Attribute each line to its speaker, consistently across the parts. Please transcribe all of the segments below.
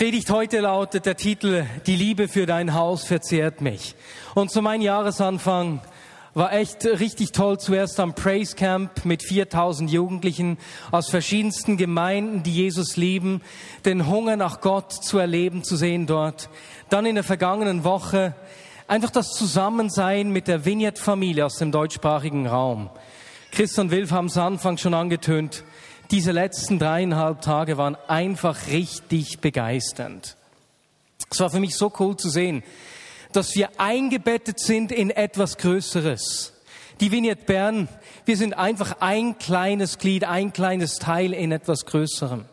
Speaker 1: Predigt heute lautet der Titel Die Liebe für dein Haus verzehrt mich. Und zu meinem Jahresanfang war echt richtig toll. Zuerst am Praise Camp mit 4000 Jugendlichen aus verschiedensten Gemeinden, die Jesus lieben, den Hunger nach Gott zu erleben, zu sehen dort. Dann in der vergangenen Woche einfach das Zusammensein mit der Vignette-Familie aus dem deutschsprachigen Raum. Christian Wilf haben es Anfang schon angetönt. Diese letzten dreieinhalb Tage waren einfach richtig begeisternd. Es war für mich so cool zu sehen, dass wir eingebettet sind in etwas Größeres. Die Vignette Bern, wir sind einfach ein kleines Glied, ein kleines Teil in etwas Größerem.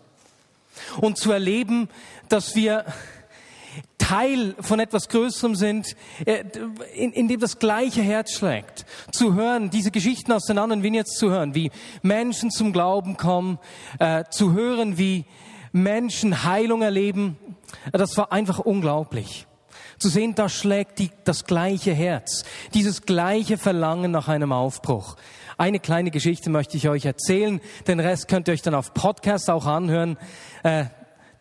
Speaker 1: Und zu erleben, dass wir Teil von etwas Größerem sind, äh, in, in, dem das gleiche Herz schlägt. Zu hören, diese Geschichten aus den anderen Vignettes zu hören, wie Menschen zum Glauben kommen, äh, zu hören, wie Menschen Heilung erleben, das war einfach unglaublich. Zu sehen, da schlägt die, das gleiche Herz, dieses gleiche Verlangen nach einem Aufbruch. Eine kleine Geschichte möchte ich euch erzählen, den Rest könnt ihr euch dann auf Podcast auch anhören. Äh,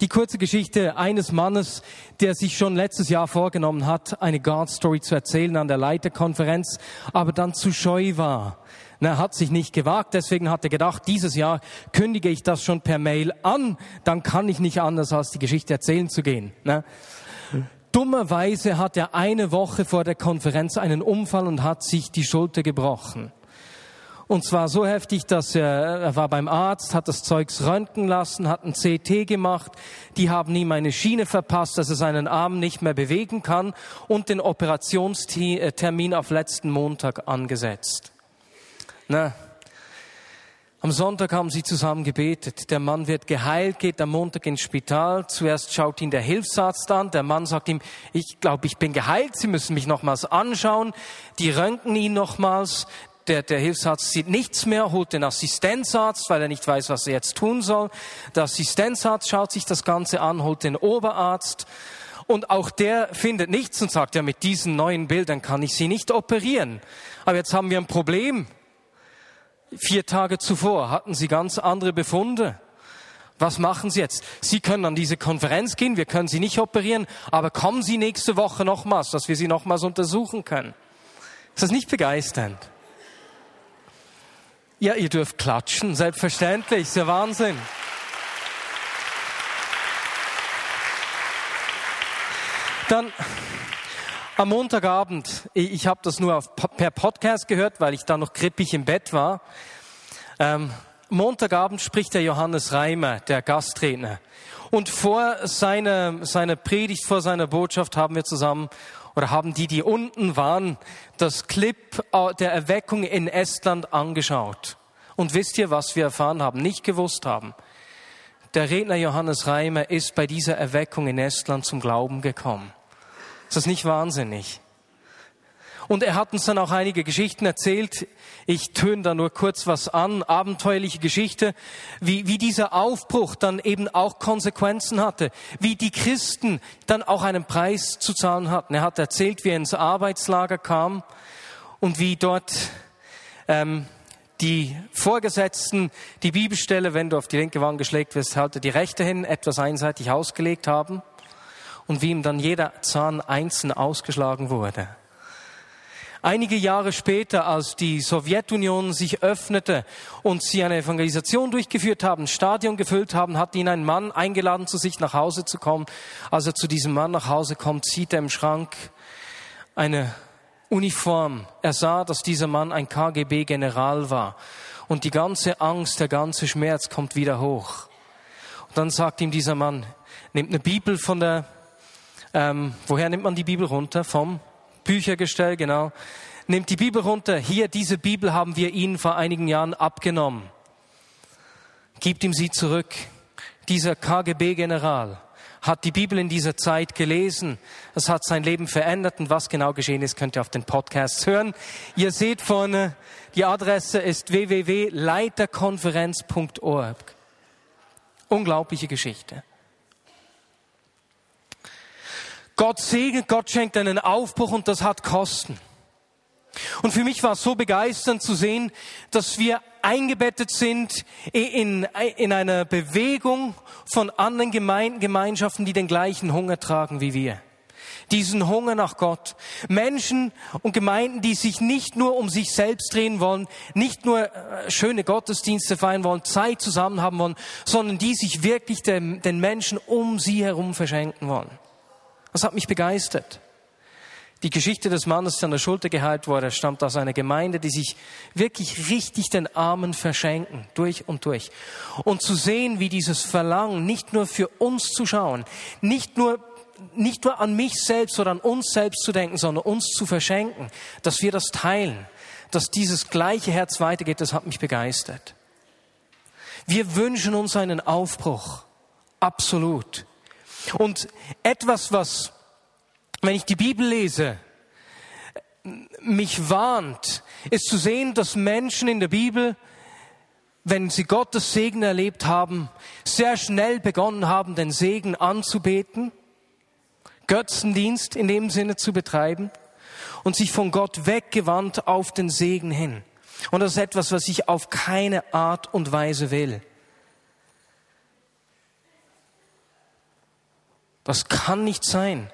Speaker 1: die kurze Geschichte eines Mannes, der sich schon letztes Jahr vorgenommen hat, eine God Story zu erzählen an der Leiterkonferenz, aber dann zu scheu war. Er hat sich nicht gewagt, deswegen hat er gedacht, dieses Jahr kündige ich das schon per Mail an, dann kann ich nicht anders als die Geschichte erzählen zu gehen. Dummerweise hat er eine Woche vor der Konferenz einen Unfall und hat sich die Schulter gebrochen. Und zwar so heftig, dass er, er war beim Arzt, hat das Zeugs röntgen lassen, hat ein CT gemacht. Die haben ihm eine Schiene verpasst, dass er seinen Arm nicht mehr bewegen kann und den Operationstermin auf letzten Montag angesetzt. Na, am Sonntag haben sie zusammen gebetet. Der Mann wird geheilt, geht am Montag ins Spital. Zuerst schaut ihn der Hilfsarzt an. Der Mann sagt ihm, ich glaube, ich bin geheilt. Sie müssen mich nochmals anschauen. Die röntgen ihn nochmals. Der, der Hilfsarzt sieht nichts mehr, holt den Assistenzarzt, weil er nicht weiß, was er jetzt tun soll. Der Assistenzarzt schaut sich das Ganze an, holt den Oberarzt. Und auch der findet nichts und sagt, ja, mit diesen neuen Bildern kann ich Sie nicht operieren. Aber jetzt haben wir ein Problem. Vier Tage zuvor hatten Sie ganz andere Befunde. Was machen Sie jetzt? Sie können an diese Konferenz gehen, wir können Sie nicht operieren, aber kommen Sie nächste Woche nochmals, dass wir Sie nochmals untersuchen können. Ist das nicht begeisternd? Ja, ihr dürft klatschen, selbstverständlich, ist ja Wahnsinn. Dann am Montagabend, ich habe das nur auf, per Podcast gehört, weil ich da noch krippig im Bett war. Ähm, Montagabend spricht der Johannes Reimer, der Gastredner. Und vor seiner, seiner Predigt, vor seiner Botschaft haben wir zusammen oder haben die, die unten waren, das Clip äh, der Erweckung in Estland angeschaut. Und wisst ihr, was wir erfahren haben, nicht gewusst haben? Der Redner Johannes Reimer ist bei dieser Erweckung in Estland zum Glauben gekommen. Ist das nicht wahnsinnig? Und er hat uns dann auch einige Geschichten erzählt. Ich töne da nur kurz was an. Abenteuerliche Geschichte, wie, wie dieser Aufbruch dann eben auch Konsequenzen hatte. Wie die Christen dann auch einen Preis zu zahlen hatten. Er hat erzählt, wie er ins Arbeitslager kam und wie dort ähm, die Vorgesetzten die Bibelstelle, wenn du auf die linke Wange geschlägt wirst, halte die rechte hin, etwas einseitig ausgelegt haben und wie ihm dann jeder Zahn einzeln ausgeschlagen wurde. Einige Jahre später, als die Sowjetunion sich öffnete und sie eine Evangelisation durchgeführt haben, Stadion gefüllt haben, hat ihn ein Mann eingeladen, zu sich nach Hause zu kommen. Als er zu diesem Mann nach Hause kommt, sieht er im Schrank eine Uniform. Er sah, dass dieser Mann ein KGB-General war. Und die ganze Angst, der ganze Schmerz kommt wieder hoch. Und dann sagt ihm dieser Mann, nimmt eine Bibel von der ähm, woher nimmt man die Bibel runter? Vom Büchergestell, genau. Nimmt die Bibel runter. Hier, diese Bibel haben wir Ihnen vor einigen Jahren abgenommen. Gibt ihm sie zurück. Dieser KGB-General hat die Bibel in dieser Zeit gelesen. Es hat sein Leben verändert und was genau geschehen ist, könnt ihr auf den Podcasts hören. Ihr seht vorne, die Adresse ist www.leiterkonferenz.org. Unglaubliche Geschichte. Gott segnet, Gott schenkt einen Aufbruch und das hat Kosten. Und für mich war es so begeisternd zu sehen, dass wir eingebettet sind in, in einer Bewegung von anderen Gemeinden, Gemeinschaften, die den gleichen Hunger tragen wie wir. Diesen Hunger nach Gott. Menschen und Gemeinden, die sich nicht nur um sich selbst drehen wollen, nicht nur äh, schöne Gottesdienste feiern wollen, Zeit zusammen haben wollen, sondern die sich wirklich den, den Menschen um sie herum verschenken wollen. Das hat mich begeistert. Die Geschichte des Mannes, der an der Schulter geheilt wurde, stammt aus einer Gemeinde, die sich wirklich richtig den Armen verschenken, durch und durch. Und zu sehen, wie dieses Verlangen, nicht nur für uns zu schauen, nicht nur, nicht nur an mich selbst oder an uns selbst zu denken, sondern uns zu verschenken, dass wir das teilen, dass dieses gleiche Herz weitergeht, das hat mich begeistert. Wir wünschen uns einen Aufbruch. Absolut. Und etwas, was wenn ich die Bibel lese, mich warnt, ist zu sehen, dass Menschen in der Bibel, wenn sie Gottes Segen erlebt haben, sehr schnell begonnen haben, den Segen anzubeten, Götzendienst in dem Sinne zu betreiben und sich von Gott weggewandt auf den Segen hin. Und das ist etwas, was ich auf keine Art und Weise will. Das kann nicht sein.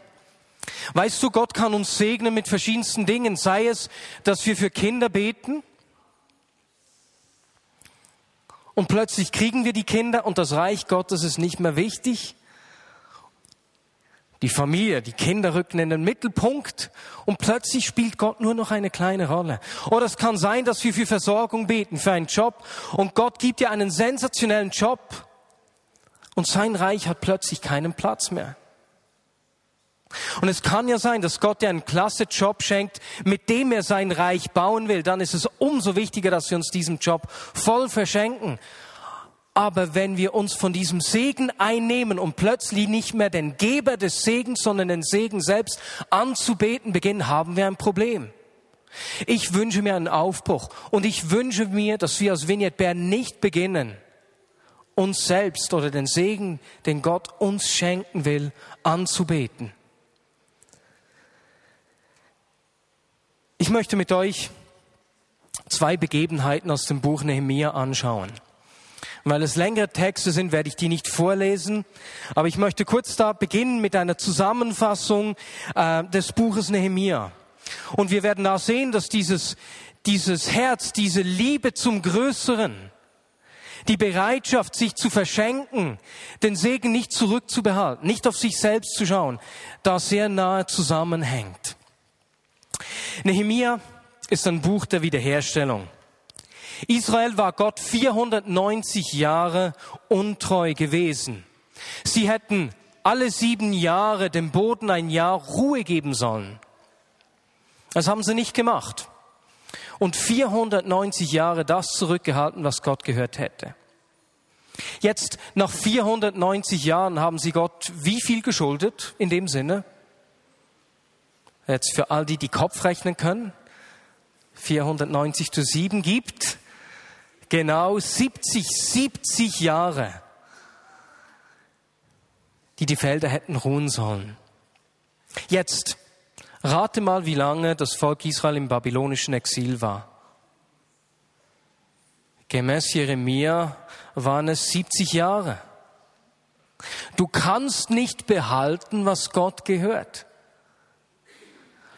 Speaker 1: Weißt du, Gott kann uns segnen mit verschiedensten Dingen, sei es, dass wir für Kinder beten und plötzlich kriegen wir die Kinder und das Reich Gottes ist nicht mehr wichtig. Die Familie, die Kinder rücken in den Mittelpunkt und plötzlich spielt Gott nur noch eine kleine Rolle. Oder es kann sein, dass wir für Versorgung beten, für einen Job und Gott gibt dir einen sensationellen Job und sein Reich hat plötzlich keinen Platz mehr. Und es kann ja sein, dass Gott dir einen klasse Job schenkt, mit dem er sein Reich bauen will. Dann ist es umso wichtiger, dass wir uns diesen Job voll verschenken. Aber wenn wir uns von diesem Segen einnehmen und plötzlich nicht mehr den Geber des Segens, sondern den Segen selbst anzubeten beginnen, haben wir ein Problem. Ich wünsche mir einen Aufbruch und ich wünsche mir, dass wir als Vignette Bern nicht beginnen, uns selbst oder den Segen, den Gott uns schenken will, anzubeten. Ich möchte mit euch zwei Begebenheiten aus dem Buch Nehemia anschauen. Weil es längere Texte sind, werde ich die nicht vorlesen. Aber ich möchte kurz da beginnen mit einer Zusammenfassung äh, des Buches Nehemia. Und wir werden da sehen, dass dieses, dieses Herz, diese Liebe zum Größeren, die Bereitschaft, sich zu verschenken, den Segen nicht zurückzubehalten, nicht auf sich selbst zu schauen, da sehr nahe zusammenhängt. Nehemia ist ein Buch der Wiederherstellung. Israel war Gott 490 Jahre untreu gewesen. Sie hätten alle sieben Jahre dem Boden ein Jahr Ruhe geben sollen. Das haben sie nicht gemacht. Und 490 Jahre das zurückgehalten, was Gott gehört hätte. Jetzt, nach 490 Jahren, haben sie Gott wie viel geschuldet in dem Sinne? Jetzt für all die, die Kopf rechnen können, 490 zu 7 gibt, genau 70, 70 Jahre, die die Felder hätten ruhen sollen. Jetzt rate mal, wie lange das Volk Israel im babylonischen Exil war. Gemäß Jeremia waren es 70 Jahre. Du kannst nicht behalten, was Gott gehört.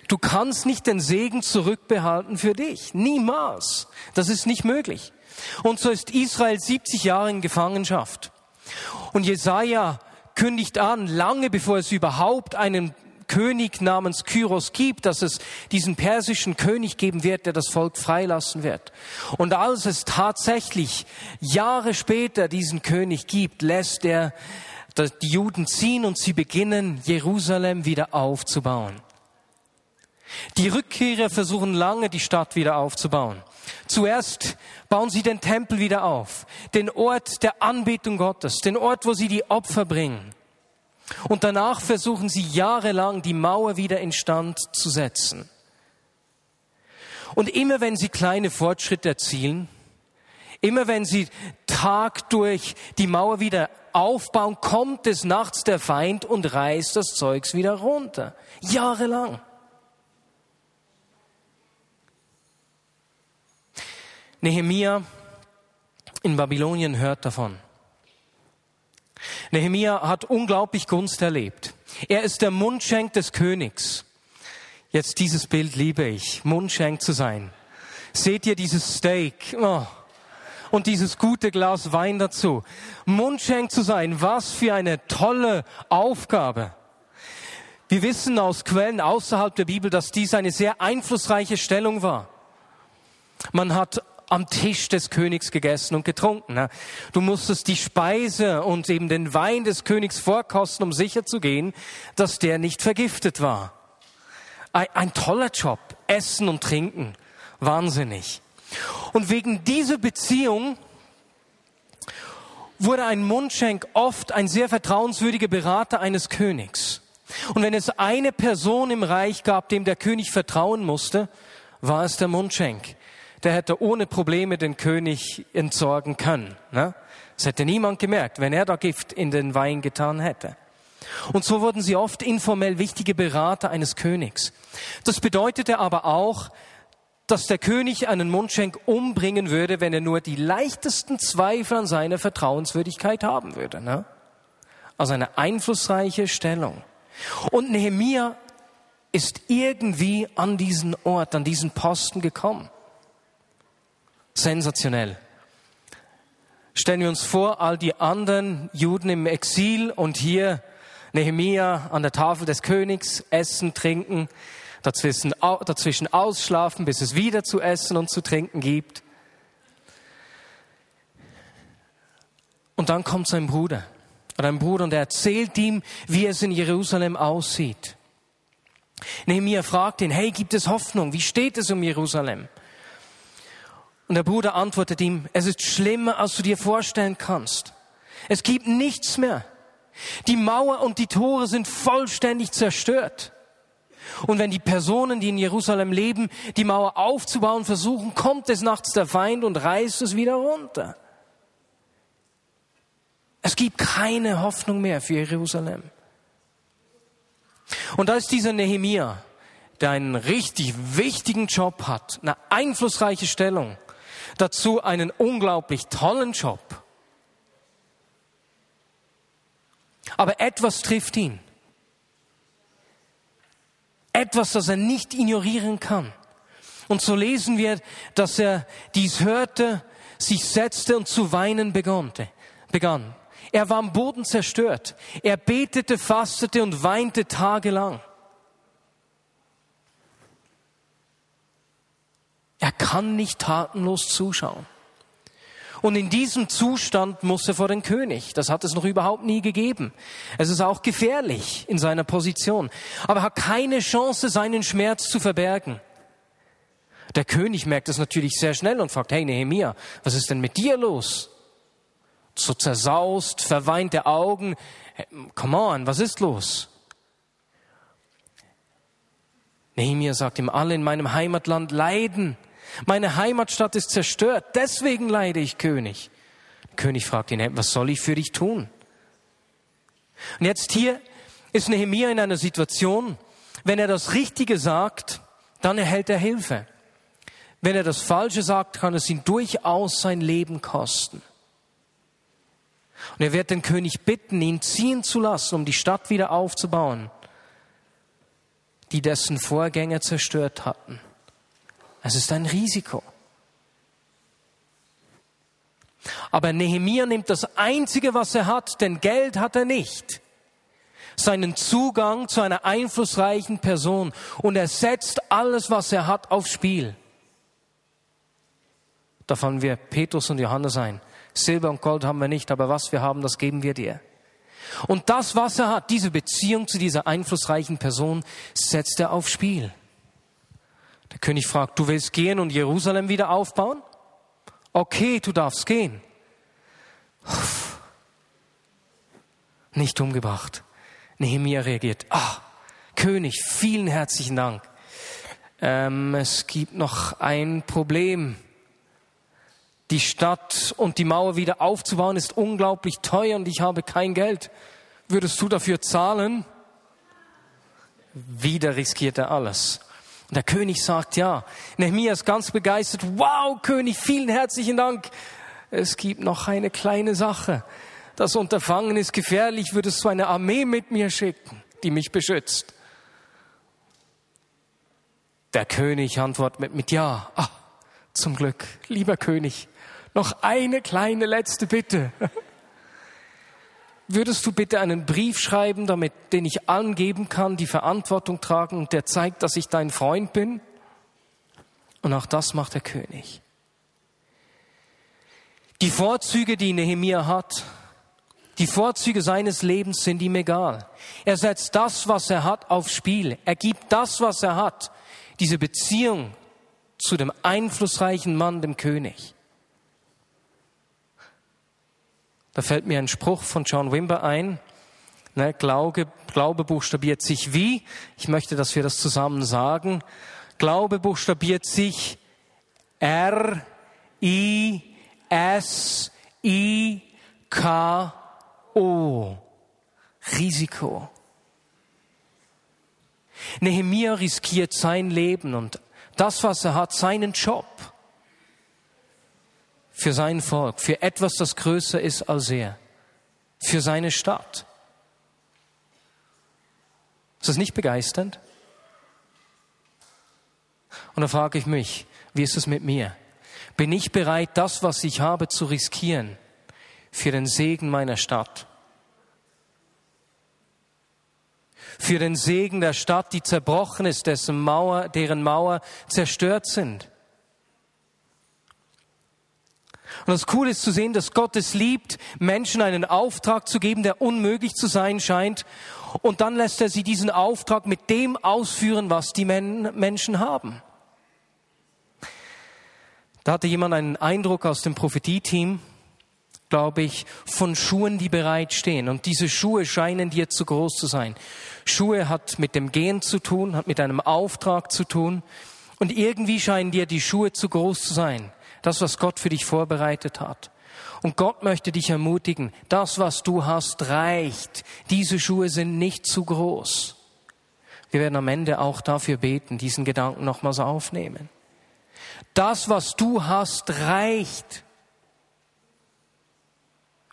Speaker 1: Du kannst nicht den Segen zurückbehalten für dich. Niemals. Das ist nicht möglich. Und so ist Israel 70 Jahre in Gefangenschaft. Und Jesaja kündigt an, lange bevor es überhaupt einen König namens Kyros gibt, dass es diesen persischen König geben wird, der das Volk freilassen wird. Und als es tatsächlich Jahre später diesen König gibt, lässt er die Juden ziehen und sie beginnen, Jerusalem wieder aufzubauen. Die Rückkehrer versuchen lange, die Stadt wieder aufzubauen. Zuerst bauen sie den Tempel wieder auf, den Ort der Anbetung Gottes, den Ort, wo sie die Opfer bringen. Und danach versuchen sie jahrelang, die Mauer wieder instand zu setzen. Und immer wenn sie kleine Fortschritte erzielen, immer wenn sie Tag durch die Mauer wieder aufbauen, kommt des Nachts der Feind und reißt das Zeugs wieder runter. Jahrelang. Nehemia in Babylonien hört davon. Nehemia hat unglaublich Gunst erlebt. Er ist der Mundschenk des Königs. Jetzt dieses Bild liebe ich, Mundschenk zu sein. Seht ihr dieses Steak? Oh. Und dieses gute Glas Wein dazu. Mundschenk zu sein, was für eine tolle Aufgabe. Wir wissen aus Quellen außerhalb der Bibel, dass dies eine sehr einflussreiche Stellung war. Man hat am Tisch des Königs gegessen und getrunken. Ne? Du musstest die Speise und eben den Wein des Königs vorkosten, um sicherzugehen, dass der nicht vergiftet war. Ein, ein toller Job, Essen und Trinken, wahnsinnig. Und wegen dieser Beziehung wurde ein Mundschenk oft ein sehr vertrauenswürdiger Berater eines Königs. Und wenn es eine Person im Reich gab, dem der König vertrauen musste, war es der Mundschenk der hätte ohne Probleme den König entsorgen können. Ne? Das hätte niemand gemerkt, wenn er da Gift in den Wein getan hätte. Und so wurden sie oft informell wichtige Berater eines Königs. Das bedeutete aber auch, dass der König einen Mundschenk umbringen würde, wenn er nur die leichtesten Zweifel an seiner Vertrauenswürdigkeit haben würde. Ne? Also eine einflussreiche Stellung. Und Nehemia ist irgendwie an diesen Ort, an diesen Posten gekommen. Sensationell. Stellen wir uns vor, all die anderen Juden im Exil und hier Nehemia an der Tafel des Königs essen, trinken, dazwischen, dazwischen ausschlafen, bis es wieder zu essen und zu trinken gibt. Und dann kommt sein Bruder oder ein Bruder und er erzählt ihm, wie es in Jerusalem aussieht. Nehemia fragt ihn, hey, gibt es Hoffnung? Wie steht es um Jerusalem? Und der Bruder antwortet ihm, es ist schlimmer, als du dir vorstellen kannst. Es gibt nichts mehr. Die Mauer und die Tore sind vollständig zerstört. Und wenn die Personen, die in Jerusalem leben, die Mauer aufzubauen versuchen, kommt es nachts der Feind und reißt es wieder runter. Es gibt keine Hoffnung mehr für Jerusalem. Und da ist dieser Nehemia, der einen richtig wichtigen Job hat, eine einflussreiche Stellung, dazu einen unglaublich tollen Job. Aber etwas trifft ihn. Etwas, das er nicht ignorieren kann. Und so lesen wir, dass er dies hörte, sich setzte und zu weinen begann. Er war am Boden zerstört. Er betete, fastete und weinte tagelang. Er kann nicht tatenlos zuschauen. Und in diesem Zustand muss er vor den König. Das hat es noch überhaupt nie gegeben. Es ist auch gefährlich in seiner Position. Aber er hat keine Chance, seinen Schmerz zu verbergen. Der König merkt es natürlich sehr schnell und fragt, hey Nehemia, was ist denn mit dir los? So zersaust, verweinte Augen. Come on, was ist los? Nehemia sagt ihm, alle in meinem Heimatland leiden. Meine Heimatstadt ist zerstört, deswegen leide ich König. Der König fragt ihn, was soll ich für dich tun? Und jetzt hier ist Nehemiah in einer Situation, wenn er das Richtige sagt, dann erhält er Hilfe. Wenn er das Falsche sagt, kann es ihn durchaus sein Leben kosten. Und er wird den König bitten, ihn ziehen zu lassen, um die Stadt wieder aufzubauen, die dessen Vorgänger zerstört hatten. Es ist ein Risiko. Aber Nehemia nimmt das Einzige, was er hat, denn Geld hat er nicht. Seinen Zugang zu einer einflussreichen Person und er setzt alles, was er hat, aufs Spiel. Da fallen wir Petrus und Johannes ein. Silber und Gold haben wir nicht, aber was wir haben, das geben wir dir. Und das, was er hat, diese Beziehung zu dieser einflussreichen Person, setzt er aufs Spiel. Der König fragt, du willst gehen und Jerusalem wieder aufbauen? Okay, du darfst gehen. Nicht umgebracht. Nehemiah reagiert, ah, König, vielen herzlichen Dank. Ähm, es gibt noch ein Problem. Die Stadt und die Mauer wieder aufzubauen ist unglaublich teuer und ich habe kein Geld. Würdest du dafür zahlen? Wieder riskiert er alles. Und der König sagt ja. Nehemiah ist ganz begeistert. Wow, König, vielen herzlichen Dank. es gibt noch eine kleine Sache. Das Unterfangen ist gefährlich, würdest du eine Armee mit mir schicken, die mich beschützt? Der König antwortet mit, mit Ja. Ah, zum Glück, lieber König, noch eine kleine letzte Bitte. Würdest du bitte einen Brief schreiben, damit den ich angeben kann, die Verantwortung tragen und der zeigt, dass ich dein Freund bin? Und auch das macht der König. Die Vorzüge, die Nehemia hat, die Vorzüge seines Lebens sind ihm egal. Er setzt das, was er hat, aufs Spiel. Er gibt das, was er hat. Diese Beziehung zu dem einflussreichen Mann, dem König. Da fällt mir ein Spruch von John Wimber ein. Ne, Glaube, Glaube buchstabiert sich wie? Ich möchte, dass wir das zusammen sagen. Glaube buchstabiert sich R, I, S, I, K, O. Risiko. Nehemia riskiert sein Leben und das, was er hat, seinen Job für sein Volk, für etwas, das größer ist als er, für seine Stadt. Ist das nicht begeisternd? Und da frage ich mich, wie ist es mit mir? Bin ich bereit, das, was ich habe, zu riskieren für den Segen meiner Stadt? Für den Segen der Stadt, die zerbrochen ist, dessen Mauer, deren Mauer zerstört sind? Und das Coole ist zu sehen, dass Gott es liebt, Menschen einen Auftrag zu geben, der unmöglich zu sein scheint. Und dann lässt er sie diesen Auftrag mit dem ausführen, was die Menschen haben. Da hatte jemand einen Eindruck aus dem Prophetie-Team, glaube ich, von Schuhen, die bereitstehen. Und diese Schuhe scheinen dir zu groß zu sein. Schuhe hat mit dem Gehen zu tun, hat mit einem Auftrag zu tun. Und irgendwie scheinen dir die Schuhe zu groß zu sein das, was Gott für dich vorbereitet hat. Und Gott möchte dich ermutigen, das, was du hast, reicht. Diese Schuhe sind nicht zu groß. Wir werden am Ende auch dafür beten, diesen Gedanken nochmals aufnehmen. Das, was du hast, reicht.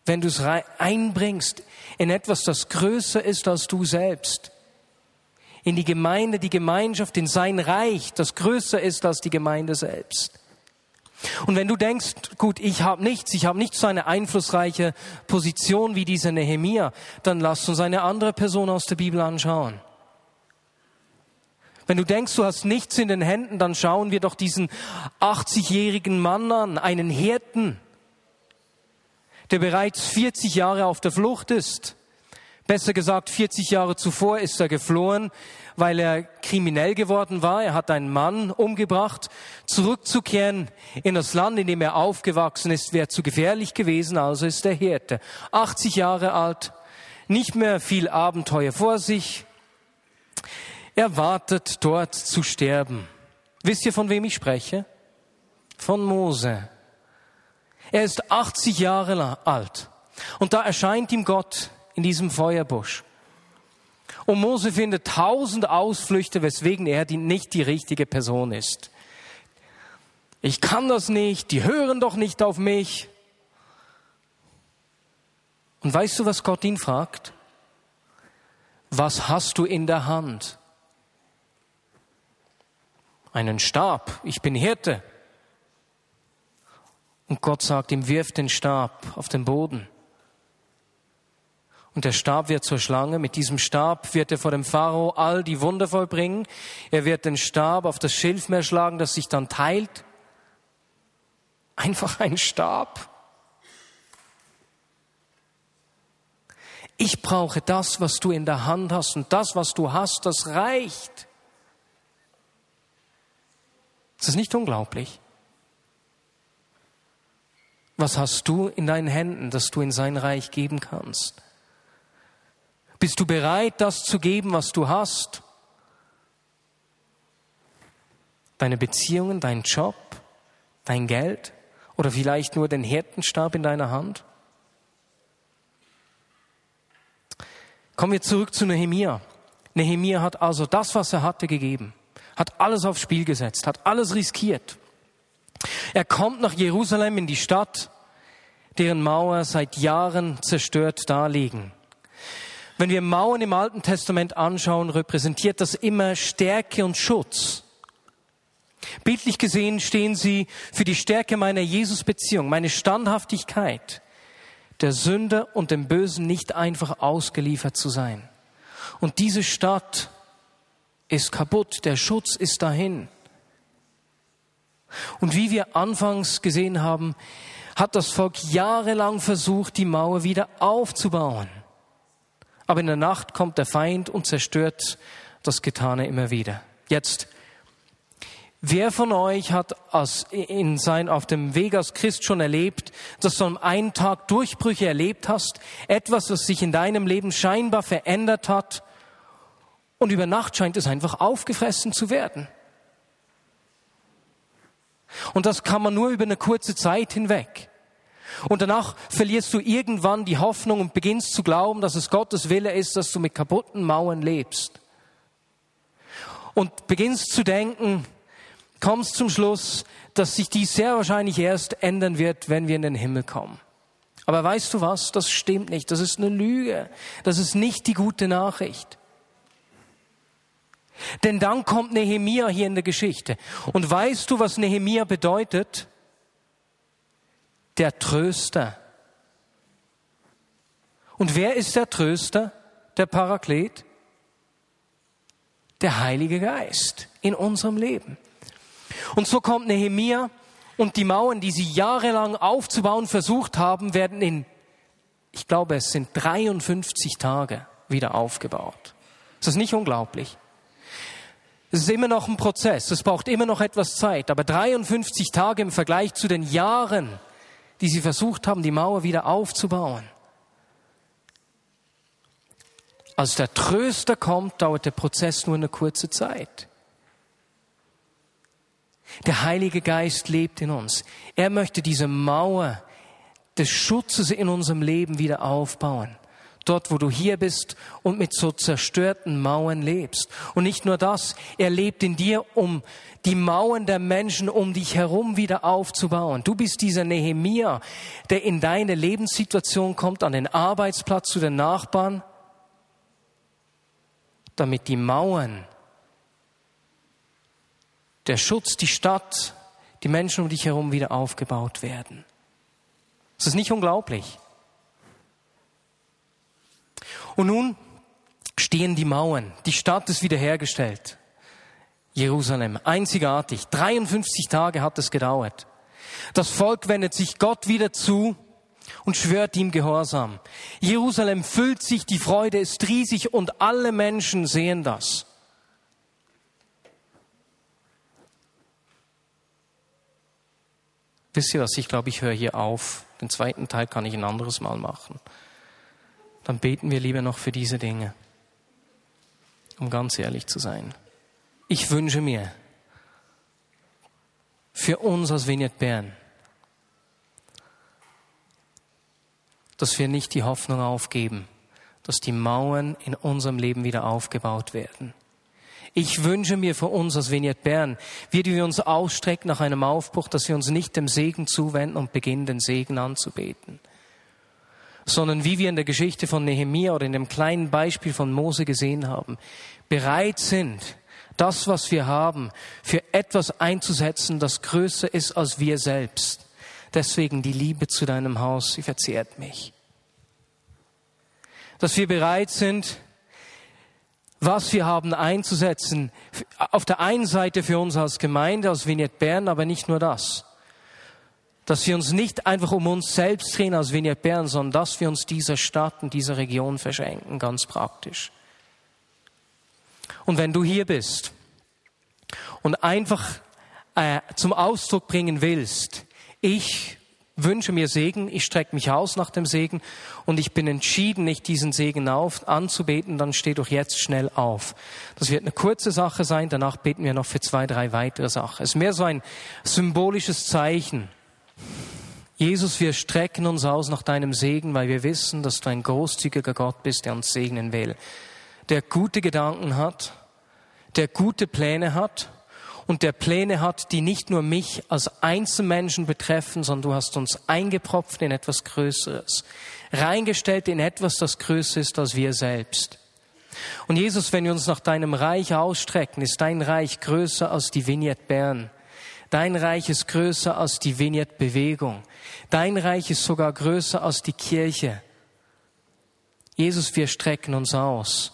Speaker 1: Wenn du es einbringst in etwas, das größer ist als du selbst, in die Gemeinde, die Gemeinschaft, in sein Reich, das größer ist als die Gemeinde selbst. Und wenn du denkst, gut, ich habe nichts, ich habe nicht so eine einflussreiche Position wie dieser Nehemia, dann lass uns eine andere Person aus der Bibel anschauen. Wenn du denkst, du hast nichts in den Händen, dann schauen wir doch diesen 80-jährigen Mann an, einen Hirten, der bereits 40 Jahre auf der Flucht ist. Besser gesagt, 40 Jahre zuvor ist er geflohen weil er kriminell geworden war. Er hat einen Mann umgebracht. Zurückzukehren in das Land, in dem er aufgewachsen ist, wäre zu gefährlich gewesen, also ist er Hirte. 80 Jahre alt, nicht mehr viel Abenteuer vor sich. Er wartet dort zu sterben. Wisst ihr, von wem ich spreche? Von Mose. Er ist 80 Jahre alt. Und da erscheint ihm Gott in diesem Feuerbusch. Und Mose findet tausend Ausflüchte, weswegen er die, nicht die richtige Person ist. Ich kann das nicht, die hören doch nicht auf mich. Und weißt du, was Gott ihn fragt? Was hast du in der Hand? Einen Stab, ich bin Hirte. Und Gott sagt ihm, wirf den Stab auf den Boden. Und der Stab wird zur Schlange. Mit diesem Stab wird er vor dem Pharao all die Wunder vollbringen. Er wird den Stab auf das Schilfmeer schlagen, das sich dann teilt. Einfach ein Stab. Ich brauche das, was du in der Hand hast und das, was du hast, das reicht. Ist das nicht unglaublich? Was hast du in deinen Händen, das du in sein Reich geben kannst? Bist du bereit, das zu geben, was du hast? Deine Beziehungen, dein Job, dein Geld oder vielleicht nur den Hirtenstab in deiner Hand? Kommen wir zurück zu Nehemia. Nehemia hat also das, was er hatte, gegeben, hat alles aufs Spiel gesetzt, hat alles riskiert. Er kommt nach Jerusalem in die Stadt, deren Mauer seit Jahren zerstört daliegen. Wenn wir Mauern im Alten Testament anschauen, repräsentiert das immer Stärke und Schutz. Bildlich gesehen stehen sie für die Stärke meiner Jesus-Beziehung, meine Standhaftigkeit, der Sünde und dem Bösen nicht einfach ausgeliefert zu sein. Und diese Stadt ist kaputt, der Schutz ist dahin. Und wie wir anfangs gesehen haben, hat das Volk jahrelang versucht, die Mauer wieder aufzubauen. Aber in der Nacht kommt der Feind und zerstört das Getane immer wieder. Jetzt, wer von euch hat in sein, auf dem Weg als Christ schon erlebt, dass du am einen Tag Durchbrüche erlebt hast, etwas, was sich in deinem Leben scheinbar verändert hat und über Nacht scheint es einfach aufgefressen zu werden? Und das kann man nur über eine kurze Zeit hinweg. Und danach verlierst du irgendwann die Hoffnung und beginnst zu glauben, dass es Gottes Wille ist, dass du mit kaputten Mauern lebst. Und beginnst zu denken, kommst zum Schluss, dass sich dies sehr wahrscheinlich erst ändern wird, wenn wir in den Himmel kommen. Aber weißt du was? Das stimmt nicht. Das ist eine Lüge. Das ist nicht die gute Nachricht. Denn dann kommt Nehemia hier in der Geschichte. Und weißt du, was Nehemia bedeutet? Der Tröster. Und wer ist der Tröster, der Paraklet? Der Heilige Geist in unserem Leben. Und so kommt Nehemia und die Mauern, die sie jahrelang aufzubauen versucht haben, werden in, ich glaube, es sind 53 Tage wieder aufgebaut. Ist das nicht unglaublich? Es ist immer noch ein Prozess, es braucht immer noch etwas Zeit, aber 53 Tage im Vergleich zu den Jahren, die sie versucht haben, die Mauer wieder aufzubauen. Als der Tröster kommt, dauert der Prozess nur eine kurze Zeit. Der Heilige Geist lebt in uns. Er möchte diese Mauer des Schutzes in unserem Leben wieder aufbauen dort wo du hier bist und mit so zerstörten Mauern lebst. Und nicht nur das, er lebt in dir, um die Mauern der Menschen um dich herum wieder aufzubauen. Du bist dieser Nehemia, der in deine Lebenssituation kommt, an den Arbeitsplatz zu den Nachbarn, damit die Mauern, der Schutz, die Stadt, die Menschen um dich herum wieder aufgebaut werden. Das ist nicht unglaublich. Und nun stehen die Mauern. Die Stadt ist wiederhergestellt. Jerusalem, einzigartig. 53 Tage hat es gedauert. Das Volk wendet sich Gott wieder zu und schwört ihm Gehorsam. Jerusalem füllt sich, die Freude ist riesig und alle Menschen sehen das. Wisst ihr was? Ich glaube, ich höre hier auf. Den zweiten Teil kann ich ein anderes Mal machen dann beten wir lieber noch für diese Dinge, um ganz ehrlich zu sein. Ich wünsche mir für uns als Vignette Bern, dass wir nicht die Hoffnung aufgeben, dass die Mauern in unserem Leben wieder aufgebaut werden. Ich wünsche mir für uns als Vignette Bern, wie wir uns ausstrecken nach einem Aufbruch, dass wir uns nicht dem Segen zuwenden und beginnen, den Segen anzubeten sondern wie wir in der Geschichte von Nehemia oder in dem kleinen Beispiel von Mose gesehen haben, bereit sind, das, was wir haben, für etwas einzusetzen, das größer ist als wir selbst. Deswegen die Liebe zu deinem Haus, sie verzehrt mich. Dass wir bereit sind, was wir haben einzusetzen, auf der einen Seite für uns als Gemeinde, als Vignette Bern, aber nicht nur das dass wir uns nicht einfach um uns selbst drehen als Vignette Bern, sondern dass wir uns dieser Stadt und dieser Region verschenken, ganz praktisch. Und wenn du hier bist und einfach äh, zum Ausdruck bringen willst, ich wünsche mir Segen, ich strecke mich aus nach dem Segen und ich bin entschieden, nicht diesen Segen auf, anzubeten, dann steh doch jetzt schnell auf. Das wird eine kurze Sache sein, danach beten wir noch für zwei, drei weitere Sachen. Es ist mehr so ein symbolisches Zeichen Jesus, wir strecken uns aus nach deinem Segen, weil wir wissen, dass du ein großzügiger Gott bist, der uns segnen will, der gute Gedanken hat, der gute Pläne hat und der Pläne hat, die nicht nur mich als Einzelmenschen betreffen, sondern du hast uns eingepropft in etwas Größeres, reingestellt in etwas, das größer ist als wir selbst. Und Jesus, wenn wir uns nach deinem Reich ausstrecken, ist dein Reich größer als die Vignette Bern. Dein Reich ist größer als die Vignette Bewegung. Dein Reich ist sogar größer als die Kirche. Jesus, wir strecken uns aus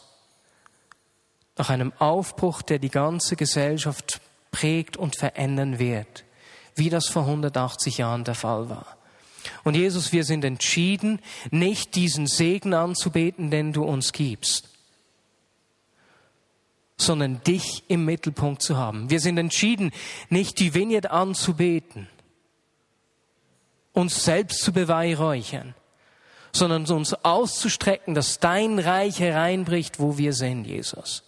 Speaker 1: nach einem Aufbruch, der die ganze Gesellschaft prägt und verändern wird, wie das vor 180 Jahren der Fall war. Und Jesus, wir sind entschieden, nicht diesen Segen anzubeten, den du uns gibst, sondern dich im Mittelpunkt zu haben. Wir sind entschieden, nicht die Vignette anzubeten, uns selbst zu beweihräuchern, sondern uns auszustrecken, dass dein Reich hereinbricht, wo wir sind, Jesus.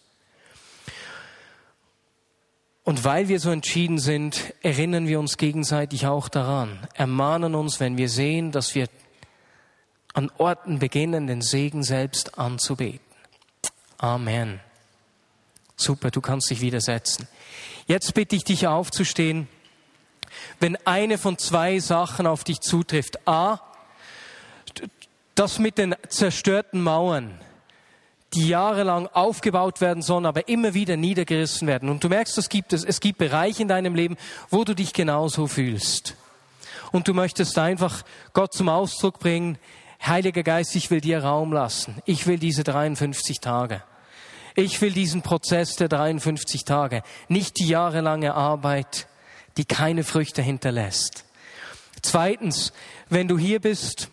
Speaker 1: Und weil wir so entschieden sind, erinnern wir uns gegenseitig auch daran, ermahnen uns, wenn wir sehen, dass wir an Orten beginnen, den Segen selbst anzubeten. Amen. Super, du kannst dich widersetzen. Jetzt bitte ich dich aufzustehen, wenn eine von zwei Sachen auf dich zutrifft. A, das mit den zerstörten Mauern die jahrelang aufgebaut werden sollen, aber immer wieder niedergerissen werden. Und du merkst, es gibt, es, gibt Bereiche in deinem Leben, wo du dich genauso fühlst. Und du möchtest einfach Gott zum Ausdruck bringen, Heiliger Geist, ich will dir Raum lassen. Ich will diese 53 Tage. Ich will diesen Prozess der 53 Tage, nicht die jahrelange Arbeit, die keine Früchte hinterlässt. Zweitens, wenn du hier bist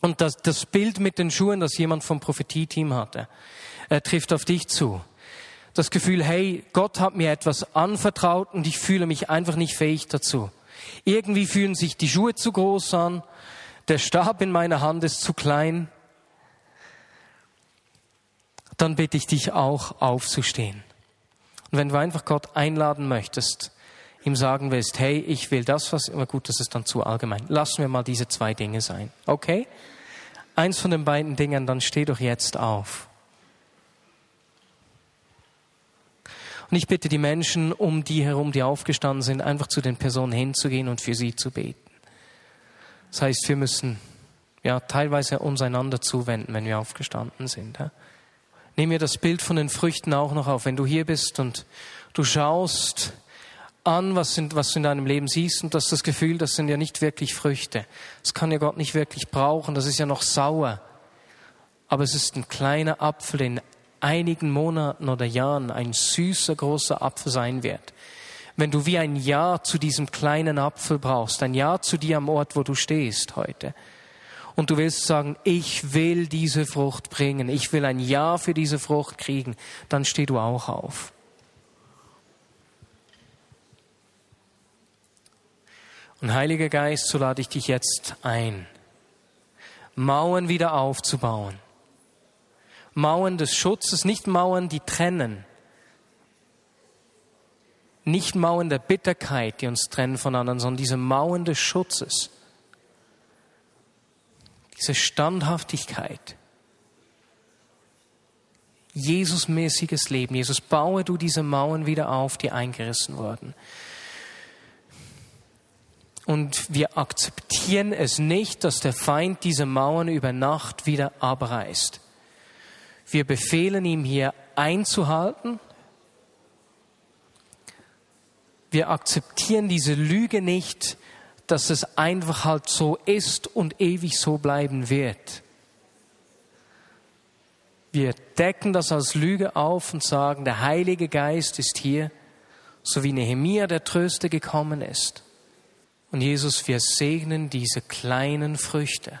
Speaker 1: und das, das Bild mit den Schuhen, das jemand vom Prophetie-Team hatte, er trifft auf dich zu. Das Gefühl, hey, Gott hat mir etwas anvertraut und ich fühle mich einfach nicht fähig dazu. Irgendwie fühlen sich die Schuhe zu groß an, der Stab in meiner Hand ist zu klein. Dann bitte ich dich auch aufzustehen. Und wenn du einfach Gott einladen möchtest, ihm sagen willst, hey, ich will das, was, aber gut, das ist dann zu allgemein. Lassen wir mal diese zwei Dinge sein. Okay? Eins von den beiden Dingen, dann steh doch jetzt auf. Und ich bitte die Menschen um die herum, die aufgestanden sind, einfach zu den Personen hinzugehen und für sie zu beten. Das heißt, wir müssen ja teilweise uns einander zuwenden, wenn wir aufgestanden sind. Ja? Nehmen wir das Bild von den Früchten auch noch auf. Wenn du hier bist und du schaust an, was, sind, was du in deinem Leben siehst und hast das Gefühl, das sind ja nicht wirklich Früchte. Das kann ja Gott nicht wirklich brauchen, das ist ja noch sauer. Aber es ist ein kleiner Apfel, der in einigen Monaten oder Jahren ein süßer, großer Apfel sein wird. Wenn du wie ein Ja zu diesem kleinen Apfel brauchst, ein Ja zu dir am Ort, wo du stehst heute, und du willst sagen, ich will diese Frucht bringen, ich will ein Ja für diese Frucht kriegen, dann steh du auch auf. Und Heiliger Geist, so lade ich dich jetzt ein, Mauern wieder aufzubauen. Mauern des Schutzes, nicht Mauern, die trennen. Nicht Mauern der Bitterkeit, die uns trennen von anderen, sondern diese Mauern des Schutzes. Diese Standhaftigkeit. Jesusmäßiges Leben. Jesus, baue du diese Mauern wieder auf, die eingerissen wurden und wir akzeptieren es nicht, dass der Feind diese Mauern über Nacht wieder abreißt. Wir befehlen ihm hier einzuhalten. Wir akzeptieren diese Lüge nicht, dass es einfach halt so ist und ewig so bleiben wird. Wir decken das als Lüge auf und sagen, der Heilige Geist ist hier, so wie Nehemia der Tröster gekommen ist. Und Jesus, wir segnen diese kleinen Früchte.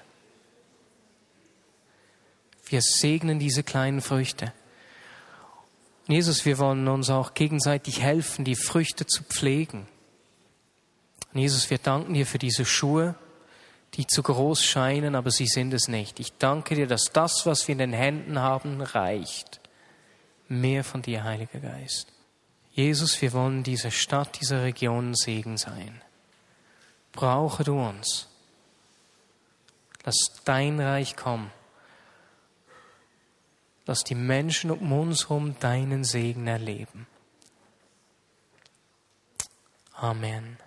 Speaker 1: Wir segnen diese kleinen Früchte. Und Jesus, wir wollen uns auch gegenseitig helfen, die Früchte zu pflegen. Und Jesus, wir danken dir für diese Schuhe, die zu groß scheinen, aber sie sind es nicht. Ich danke dir, dass das, was wir in den Händen haben, reicht. Mehr von dir, Heiliger Geist. Jesus, wir wollen dieser Stadt, dieser Region Segen sein brauche du uns. Lass dein Reich kommen. Lass die Menschen um uns herum deinen Segen erleben. Amen.